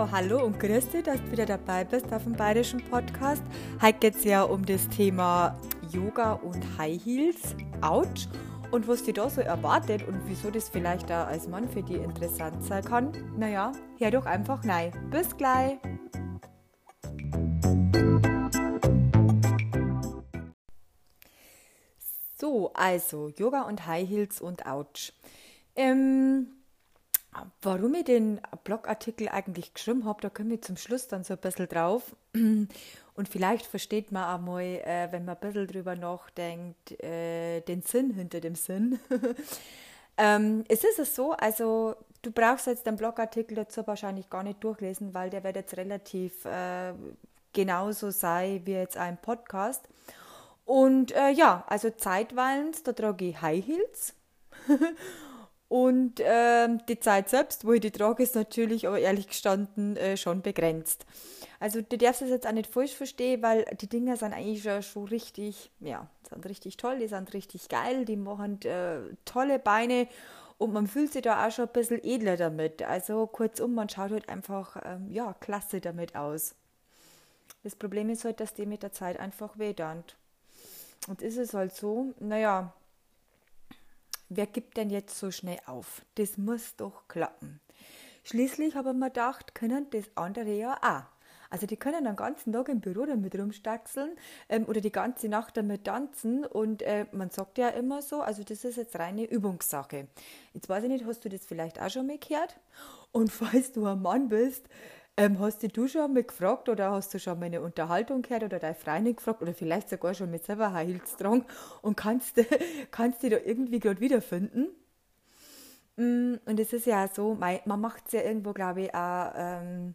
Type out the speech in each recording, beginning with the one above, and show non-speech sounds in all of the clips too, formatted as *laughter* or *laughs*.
Genau, hallo und grüß dich, dass du wieder dabei bist auf dem Bayerischen Podcast. Heute geht es ja um das Thema Yoga und High Heels. Autsch. Und was dir da so erwartet und wieso das vielleicht auch als Mann für dich interessant sein kann, naja, hör doch einfach nein. Bis gleich! So, also Yoga und High Heels und Autsch. Ähm, warum ich den Blogartikel eigentlich geschrieben habe, da kommen wir zum Schluss dann so ein bisschen drauf. *clears throat* Und vielleicht versteht man auch mal, äh, wenn man ein bisschen drüber nachdenkt, äh, den Sinn hinter dem Sinn. *laughs* ähm, es ist es so, also du brauchst jetzt den Blogartikel dazu wahrscheinlich gar nicht durchlesen, weil der wird jetzt relativ äh, genauso sein wie jetzt ein Podcast. Und äh, ja, also zeitweilig, da trage ich High Heels. *laughs* Und ähm, die Zeit selbst, wo ich die trage, ist natürlich aber ehrlich gestanden äh, schon begrenzt. Also du darfst es jetzt auch nicht falsch verstehen, weil die Dinger sind eigentlich schon, richtig, ja, sind richtig toll, die sind richtig geil, die machen äh, tolle Beine und man fühlt sich da auch schon ein bisschen edler damit. Also kurzum, man schaut halt einfach, ähm, ja, klasse damit aus. Das Problem ist halt, dass die mit der Zeit einfach wehtun. Und ist es halt so, naja, wer gibt denn jetzt so schnell auf? Das muss doch klappen. Schließlich habe ich mir gedacht, können das andere ja auch. Also die können den ganzen Tag im Büro damit rumstaxeln ähm, oder die ganze Nacht damit tanzen und äh, man sagt ja immer so, also das ist jetzt reine Übungssache. Jetzt weiß ich nicht, hast du das vielleicht auch schon mal gehört? Und *laughs* falls du ein Mann bist, ähm, hast du schon mal gefragt oder hast du schon mal eine Unterhaltung gehört oder deine Freundin gefragt oder vielleicht sogar schon mit selber Heilstrang und kannst, *laughs* kannst dich da irgendwie gerade wiederfinden? Mm, und es ist ja so, man macht es ja irgendwo, glaube ich, auch, ähm,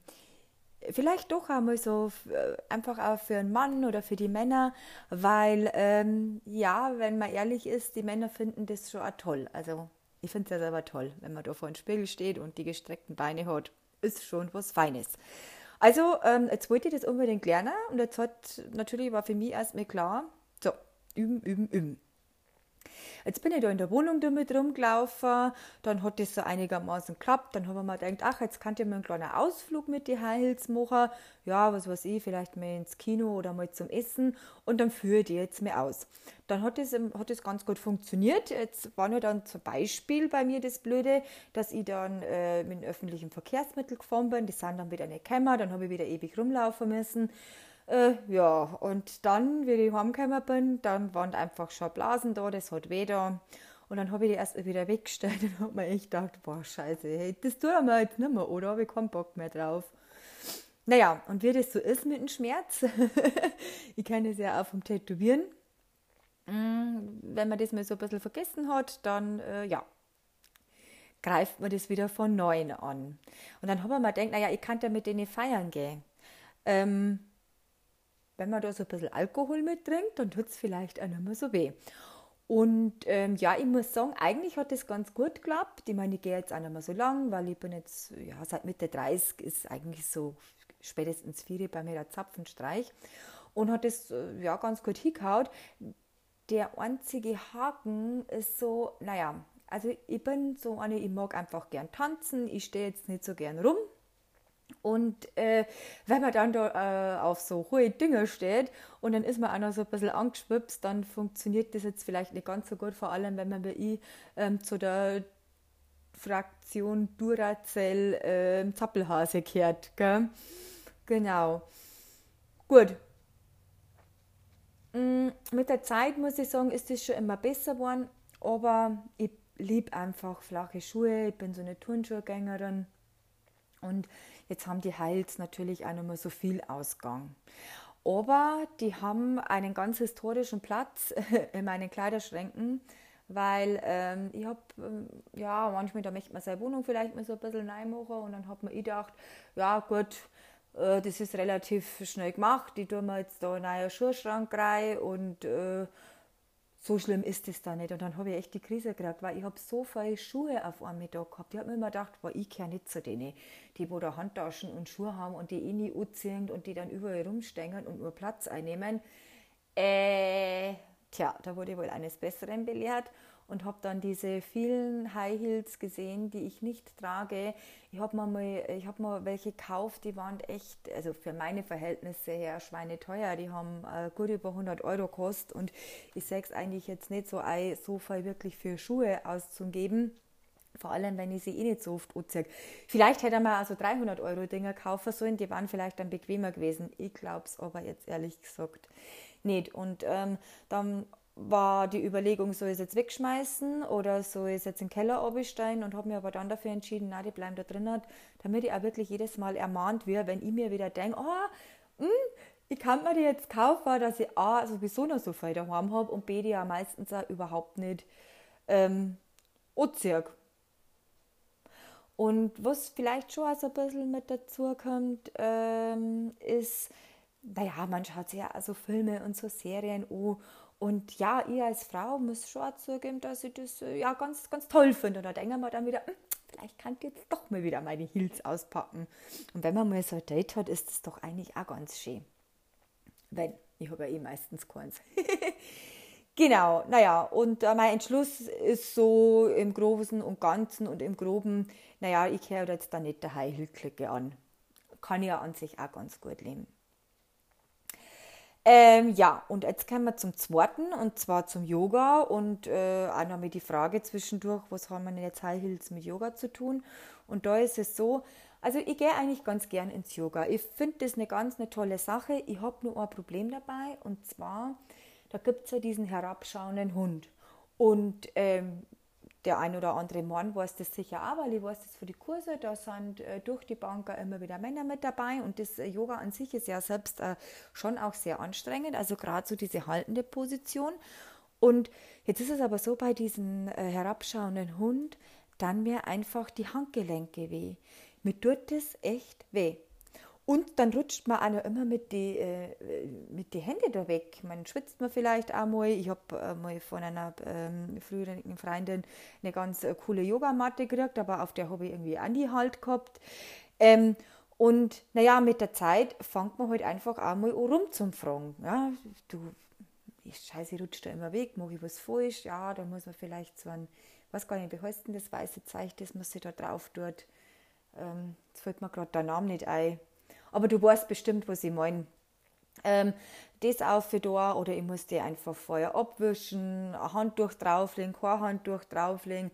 vielleicht doch einmal so äh, einfach auch für einen Mann oder für die Männer, weil ähm, ja, wenn man ehrlich ist, die Männer finden das schon auch toll. Also ich finde es ja selber toll, wenn man da vor dem Spiegel steht und die gestreckten Beine hat ist schon was Feines. Also, ähm, jetzt wollte ich das unbedingt lernen und jetzt hat natürlich war für mich erstmal klar, so, üben, üben, üben. Jetzt bin ich da in der Wohnung damit rumgelaufen, dann hat das so einigermaßen geklappt, dann haben wir mir gedacht, ach, jetzt kann ich mal einen kleinen Ausflug mit die Heils machen, ja, was weiß ich, vielleicht mal ins Kino oder mal zum Essen und dann führe ich die jetzt mal aus. Dann hat das, hat das ganz gut funktioniert. Jetzt war nur dann zum Beispiel bei mir das Blöde, dass ich dann äh, mit öffentlichen Verkehrsmitteln gefahren bin, die sind dann wieder nicht gekommen, dann habe ich wieder ewig rumlaufen müssen. Äh, ja, und dann, wie ich heimgekommen bin, dann waren einfach schon Blasen da, das hat weh da. Und dann habe ich die erst wieder weggestellt *laughs* und habe mir echt gedacht, boah, scheiße, hey, das tun wir jetzt nicht mehr, oder? Habe ich keinen Bock mehr drauf. Naja, und wie das so ist mit dem Schmerz, *laughs* ich kenne es ja auch vom Tätowieren. Mm, wenn man das mal so ein bisschen vergessen hat, dann, äh, ja, greift man das wieder von Neuem an. Und dann haben wir mal gedacht, naja, ich kann ja mit denen feiern gehen. Ähm, wenn man da so ein bisschen Alkohol mittrinkt, dann tut es vielleicht auch nicht mehr so weh. Und ähm, ja, ich muss sagen, eigentlich hat das ganz gut geklappt. Ich meine, ich gehe jetzt auch nicht mehr so lang, weil ich bin jetzt, ja, seit Mitte 30 ist eigentlich so spätestens vier bei mir der Zapfenstreich. Und hat das, äh, ja, ganz gut hingehaut. Der einzige Haken ist so, naja, also ich bin so eine, ich mag einfach gern tanzen, ich stehe jetzt nicht so gern rum, und äh, wenn man dann da äh, auf so hohe Dinge steht und dann ist man auch noch so ein bisschen angeschwipst, dann funktioniert das jetzt vielleicht nicht ganz so gut, vor allem wenn man bei ich ähm, zu der Fraktion Duracell äh, Zappelhase kehrt. Gell? Genau. Gut. Mm, mit der Zeit muss ich sagen, ist das schon immer besser geworden, aber ich liebe einfach flache Schuhe, ich bin so eine Turnschuhgängerin und Jetzt haben die Heils natürlich auch nicht mehr so viel Ausgang. Aber die haben einen ganz historischen Platz *laughs* in meinen Kleiderschränken, weil ähm, ich habe, ähm, ja, manchmal, da möchte man seine Wohnung vielleicht mal so ein bisschen neu machen und dann hat man gedacht, ja gut, äh, das ist relativ schnell gemacht, ich tue mir jetzt da einen neuen Schuhschrank rein und äh, so schlimm ist es da nicht. Und dann habe ich echt die Krise gekriegt, weil ich habe so viele Schuhe auf einem Mittag gehabt. Ich habe mir immer gedacht, boah, ich kehre nicht zu denen, die wo da Handtaschen und Schuhe haben und die eh nie anziehen und die dann überall rumstehen und nur Platz einnehmen. Äh, tja, da wurde ich wohl eines Besseren belehrt. Und habe dann diese vielen High Heels gesehen, die ich nicht trage. Ich habe mir mal, ich habe mal welche gekauft, die waren echt, also für meine Verhältnisse her schweineteuer. Die haben äh, gut über 100 Euro gekostet und ich sage es eigentlich jetzt nicht so ein, so viel wirklich für Schuhe auszugeben. Vor allem, wenn ich sie eh nicht so oft anziehe. Vielleicht hätte man also 300 Euro Dinger kaufen sollen, die waren vielleicht dann bequemer gewesen. Ich glaube es aber jetzt ehrlich gesagt nicht. Und ähm, dann war die Überlegung, soll ich es jetzt wegschmeißen oder soll ich es jetzt in den Keller absteigen und habe mir aber dann dafür entschieden, nein, die bleiben da drin, damit ich auch wirklich jedes Mal ermahnt werde, wenn ich mir wieder denke, oh, mh, ich kann mir die jetzt kaufen, dass ich A, sowieso noch so viel daheim habe und B, die ja meistens auch überhaupt nicht ähm, anziehe. Und was vielleicht schon so ein bisschen mit dazu kommt, ähm, ist, naja, man schaut sich ja also Filme und so Serien an und ja, ich als Frau muss schon zugeben, dass ich das äh, ja ganz, ganz toll finde. Und da denken wir dann wieder, hm, vielleicht kann ich jetzt doch mal wieder meine Heels auspacken. Und wenn man mal so ein Date hat, ist das doch eigentlich auch ganz schön. Wenn, ich habe ja eh meistens keins. *laughs* genau, naja, und äh, mein Entschluss ist so im Großen und Ganzen und im Groben, naja, ich höre jetzt da nicht der Clique an. Kann ja an sich auch ganz gut leben. Ähm, ja, und jetzt kommen wir zum zweiten und zwar zum Yoga und äh, auch noch mit die Frage zwischendurch, was haben wir denn jetzt High Heels mit Yoga zu tun? Und da ist es so, also ich gehe eigentlich ganz gern ins Yoga. Ich finde das eine ganz eine tolle Sache. Ich habe nur ein Problem dabei und zwar, da gibt es ja diesen herabschauenden Hund. Und ähm, der ein oder andere Mann weiß das sicher auch, weil ich weiß das für die Kurse, da sind äh, durch die Bank immer wieder Männer mit dabei und das äh, Yoga an sich ist ja selbst äh, schon auch sehr anstrengend, also gerade so diese haltende Position. Und jetzt ist es aber so bei diesem herabschauenden Hund, dann mir einfach die Handgelenke weh. Mir tut das echt weh. Und dann rutscht man auch noch immer mit den äh, mit die Händen da weg. Man schwitzt man vielleicht auch mal. Ich habe äh, mal von einer ähm, früheren Freundin eine ganz äh, coole Yogamatte gekriegt, aber auf der habe ich irgendwie Andi halt gehabt. Ähm, und naja, mit der Zeit fängt man halt einfach auch mal rum zum Fragen. Ja, du, ich, scheiße, ich rutsche da immer weg, mache ich was falsch? Ja, da muss man vielleicht so ein, was gar nicht, wie heißt denn das weiße Zeichen, das man sich da drauf tut? Ähm, jetzt fällt mir gerade der Name nicht ein aber du weißt bestimmt, was ich meine. Ähm, das auf für da oder ich muss die einfach vorher abwischen, ein Handtuch drauflegen, kein Handtuch drauflegen.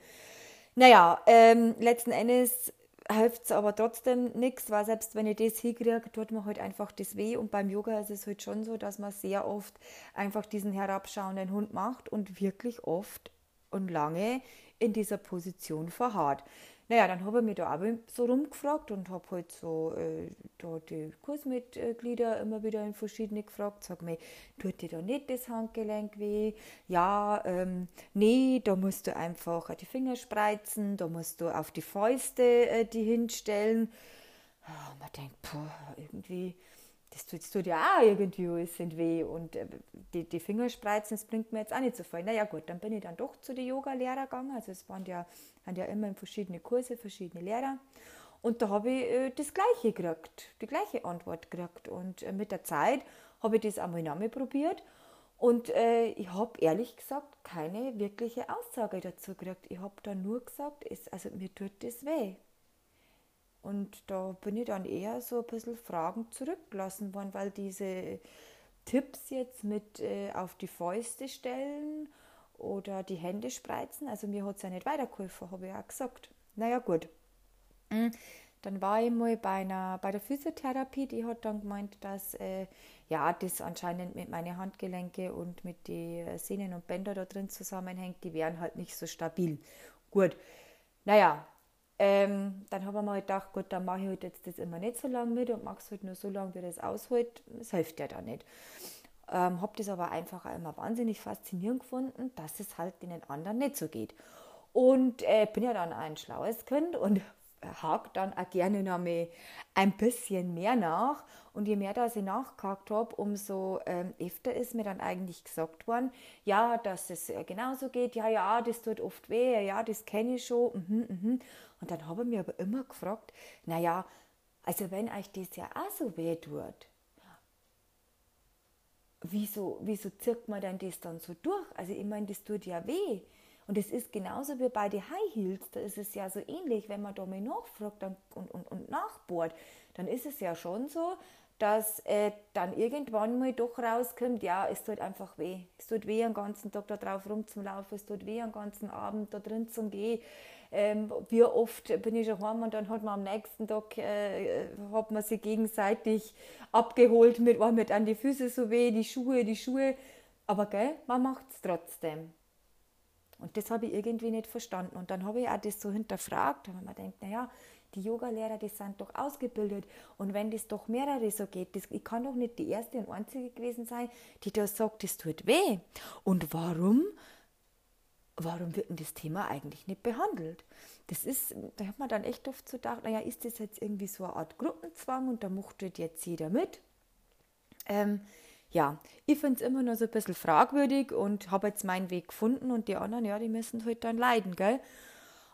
Naja, ähm, letzten Endes hilft es aber trotzdem nichts, weil selbst wenn ich das hinkriege, tut mir halt einfach das weh. Und beim Yoga ist es halt schon so, dass man sehr oft einfach diesen herabschauenden Hund macht und wirklich oft und lange in dieser Position verharrt. Naja, dann habe ich mich da auch so rumgefragt und habe halt so äh, da die Kursmitglieder immer wieder in verschiedene gefragt. Sag mir, tut dir da nicht das Handgelenk weh? Ja, ähm, nee, da musst du einfach die Finger spreizen, da musst du auf die Fäuste äh, die hinstellen. Oh, man denkt, boah, irgendwie das tut, das tut ja auch irgendwie alles sind weh und äh, die, die Fingerspreizen, das bringt mir jetzt auch nicht so viel. Naja gut, dann bin ich dann doch zu den Yoga-Lehrer gegangen, also es waren ja, waren ja immer verschiedene Kurse, verschiedene Lehrer und da habe ich äh, das Gleiche gekriegt, die gleiche Antwort gekriegt und äh, mit der Zeit habe ich das einmal nochmal probiert und äh, ich habe ehrlich gesagt keine wirkliche Aussage dazu gekriegt. Ich habe dann nur gesagt, es, also mir tut das weh. Und da bin ich dann eher so ein bisschen Fragen zurückgelassen worden, weil diese Tipps jetzt mit äh, auf die Fäuste stellen oder die Hände spreizen, also mir hat es ja nicht weitergeholfen, habe ich auch gesagt. Naja, gut. Mhm. Dann war ich mal bei, einer, bei der Physiotherapie, die hat dann gemeint, dass äh, ja, das anscheinend mit meinen Handgelenke und mit den Sehnen und Bändern da drin zusammenhängt, die wären halt nicht so stabil. Gut, naja, ähm, dann habe ich mir halt gedacht, gut, dann mache ich halt jetzt das immer nicht so lange mit und mache es halt nur so lange, wie das aushält. Das hilft ja da nicht. Ähm, habe das aber einfach immer wahnsinnig faszinierend gefunden, dass es halt den anderen nicht so geht. Und äh, bin ja dann ein schlaues Kind und *laughs* hake dann auch gerne noch mal ein bisschen mehr nach. Und je mehr dass ich nachgehakt habe, umso ähm, öfter ist mir dann eigentlich gesagt worden, ja, dass es äh, genauso geht, ja, ja, das tut oft weh, ja, das kenne ich schon. Mhm, mhm. Und dann habe ich mir aber immer gefragt, naja, also wenn euch das ja auch so weh tut, wieso, wieso zirkt man denn das dann so durch? Also ich meine, das tut ja weh. Und es ist genauso wie bei den High Heels, da ist es ja so ähnlich, wenn man da mal nachfragt und, und, und nachbohrt, dann ist es ja schon so, dass äh, dann irgendwann mal doch rauskommt, ja, es tut einfach weh. Es tut weh, den ganzen Tag da drauf rumzulaufen, es tut weh, den ganzen Abend da drin zu gehen. Ähm, wie oft bin ich schon heim und dann hat man am nächsten Tag äh, hat man sich gegenseitig abgeholt mit, oh, mit an die Füße so weh, die Schuhe, die Schuhe. Aber gell, man macht es trotzdem. Und das habe ich irgendwie nicht verstanden. Und dann habe ich auch das so hinterfragt, wenn man denkt, naja, die Yogalehrer, die sind doch ausgebildet. Und wenn das doch mehrere so geht, das, ich kann doch nicht die erste und einzige gewesen sein, die da sagt, das tut weh. Und warum? Warum wird denn das Thema eigentlich nicht behandelt? Das ist, da hat man dann echt oft so gedacht, naja, ist das jetzt irgendwie so eine Art Gruppenzwang und da macht jetzt jeder mit? Ähm, ja, ich finde es immer noch so ein bisschen fragwürdig und habe jetzt meinen Weg gefunden und die anderen, ja, die müssen halt dann leiden, gell?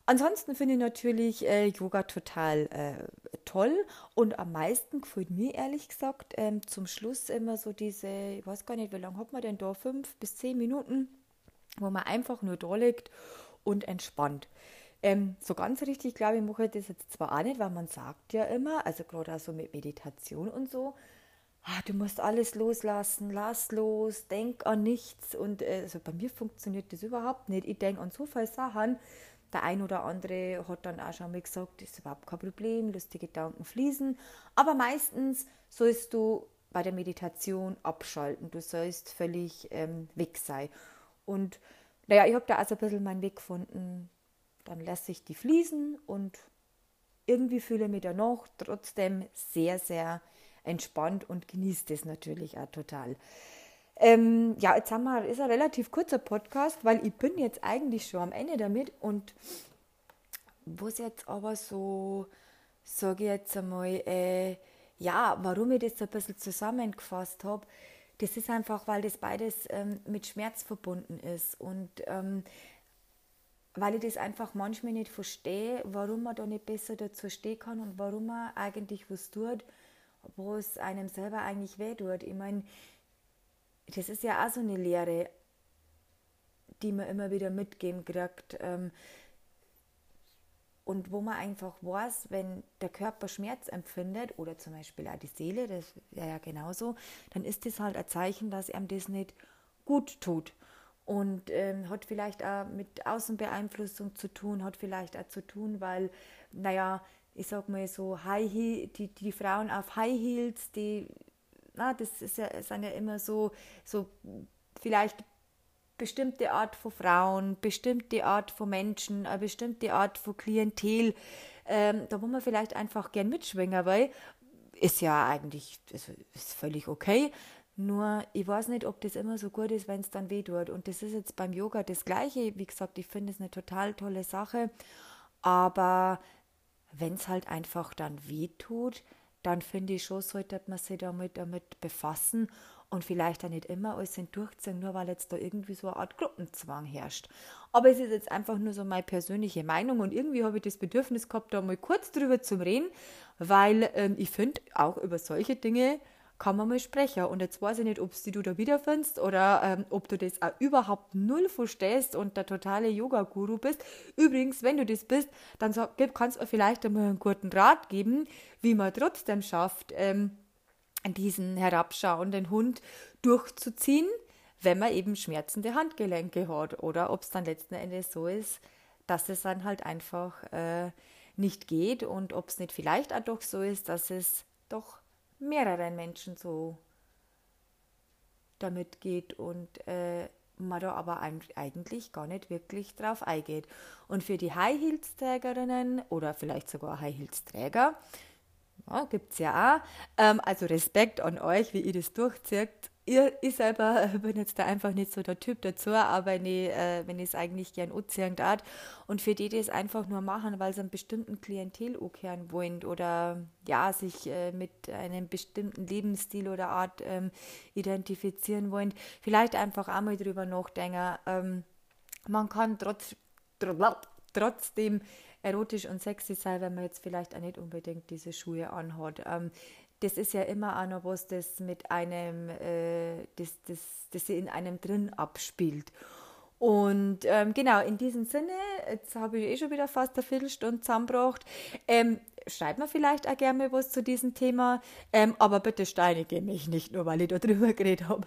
Ansonsten finde ich natürlich äh, Yoga total äh, toll und am meisten gefällt mir ehrlich gesagt ähm, zum Schluss immer so diese, ich weiß gar nicht, wie lange hat man denn da, fünf bis zehn Minuten, wo man einfach nur da liegt und entspannt. Ähm, so ganz richtig, glaube ich, mache ich das jetzt zwar auch nicht, weil man sagt ja immer, also gerade auch so mit Meditation und so, ah, du musst alles loslassen, lass los, denk an nichts. Und äh, also bei mir funktioniert das überhaupt nicht. Ich denke an so viele Sachen, der ein oder andere hat dann auch schon mal gesagt, das ist überhaupt kein Problem, die Gedanken fließen. Aber meistens sollst du bei der Meditation abschalten. Du sollst völlig ähm, weg sein. Und naja, ich habe da also ein bisschen meinen Weg gefunden. Dann lasse ich die fließen und irgendwie fühle ich mich danach trotzdem sehr, sehr entspannt und genieße das natürlich auch total. Ähm, ja, jetzt haben wir, ist ein relativ kurzer Podcast, weil ich bin jetzt eigentlich schon am Ende damit und was jetzt aber so, sage ich jetzt einmal, äh, ja, warum ich das so ein bisschen zusammengefasst habe, das ist einfach, weil das beides ähm, mit Schmerz verbunden ist und ähm, weil ich das einfach manchmal nicht verstehe, warum man da nicht besser dazu stehen kann und warum man eigentlich was tut, wo es einem selber eigentlich weh tut. Ich meine, das ist ja auch so eine Lehre, die man immer wieder mitgeben kriegt. Ähm, und wo man einfach weiß, wenn der Körper Schmerz empfindet oder zum Beispiel auch die Seele, das wäre ja genauso, dann ist das halt ein Zeichen, dass einem das nicht gut tut. Und ähm, hat vielleicht auch mit Außenbeeinflussung zu tun, hat vielleicht auch zu tun, weil, naja, ich sag mal so, High Heel, die, die Frauen auf High Heels, die na, das ist ja, sind ja immer so, so vielleicht bestimmte Art von Frauen, bestimmte Art von Menschen, eine bestimmte Art von Klientel, ähm, da wo man vielleicht einfach gern mitschwingen weil ist ja eigentlich ist, ist völlig okay. Nur ich weiß nicht, ob das immer so gut ist, wenn es dann weh tut. Und das ist jetzt beim Yoga das Gleiche. Wie gesagt, ich finde es eine total tolle Sache. Aber wenn es halt einfach dann weh tut, dann finde ich schon, sollte man sich damit, damit befassen und vielleicht auch nicht immer alles durchziehen, nur weil jetzt da irgendwie so eine Art Gruppenzwang herrscht. Aber es ist jetzt einfach nur so meine persönliche Meinung und irgendwie habe ich das Bedürfnis gehabt, da mal kurz drüber zu reden, weil ähm, ich finde, auch über solche Dinge kann man mal sprechen. Und jetzt weiß ich nicht, ob du da wiederfindest oder ähm, ob du das auch überhaupt null verstehst und der totale Yoga-Guru bist. Übrigens, wenn du das bist, dann so, kannst du vielleicht einmal einen guten Rat geben, wie man trotzdem schafft, ähm, diesen herabschauenden Hund durchzuziehen, wenn man eben schmerzende Handgelenke hat. Oder ob es dann letzten Endes so ist, dass es dann halt einfach äh, nicht geht und ob es nicht vielleicht auch doch so ist, dass es doch mehreren Menschen so damit geht und äh, man da aber eigentlich gar nicht wirklich drauf eingeht. Und für die High Heels Trägerinnen oder vielleicht sogar High Heels Träger, ja, gibt es ja auch, ähm, also Respekt an euch, wie ihr das durchzieht. Ich selber *laughs* bin jetzt da einfach nicht so der Typ dazu, aber wenn ich äh, wenn es eigentlich gern anziehen darf. Und für die, die es einfach nur machen, weil sie einen bestimmten Klientel ankehren wollen oder ja, sich äh, mit einem bestimmten Lebensstil oder Art ähm, identifizieren wollen, vielleicht einfach einmal drüber nachdenken. Ähm, man kann trotz, trotzdem erotisch und sexy sein, wenn man jetzt vielleicht auch nicht unbedingt diese Schuhe anhat. Ähm, das ist ja immer auch noch was, das mit einem, äh, das, das, das in einem drin abspielt. Und ähm, genau, in diesem Sinne, jetzt habe ich eh schon wieder fast eine Viertelstunde zusammengebracht. Ähm, schreibt mir vielleicht auch gerne was zu diesem Thema, ähm, aber bitte steinige mich nicht nur, weil ich da *laughs* drüber geredet habe.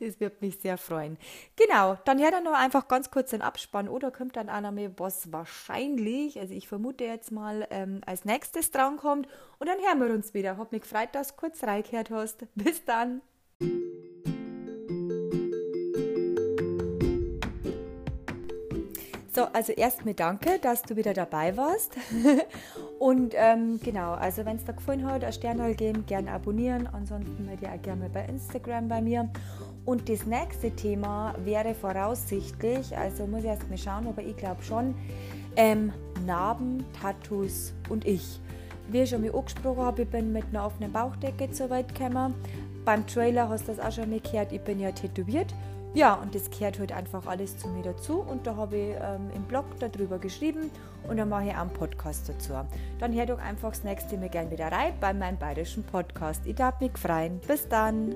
das wird mich sehr freuen. Genau, dann hört dann noch einfach ganz kurz den Abspann oder kommt dann noch mal was wahrscheinlich, also ich vermute jetzt mal, ähm, als nächstes drankommt und dann hören wir uns wieder. Hab mich gefreut, dass du kurz reingehört hast. Bis dann. So, also erstmal danke, dass du wieder dabei warst. *laughs* Und ähm, genau, also wenn es dir gefallen hat, ein Sternal geben, gerne abonnieren. Ansonsten meldet ihr auch gerne bei Instagram bei mir. Und das nächste Thema wäre voraussichtlich, also muss ich erst mal schauen, aber ich glaube schon, ähm, Narben, Tattoos und ich. Wie ich schon mal angesprochen habe, ich bin mit einer offenen Bauchdecke zur Welt gekommen. Beim Trailer hast du das auch schon mal gehört, ich bin ja tätowiert. Ja, und das gehört halt einfach alles zu mir dazu und da habe ich ähm, im Blog darüber geschrieben und dann mache ich auch einen Podcast dazu. Dann hör doch einfach das nächste Mal gerne wieder rein bei meinem bayerischen Podcast. Ich darf mich freuen. Bis dann!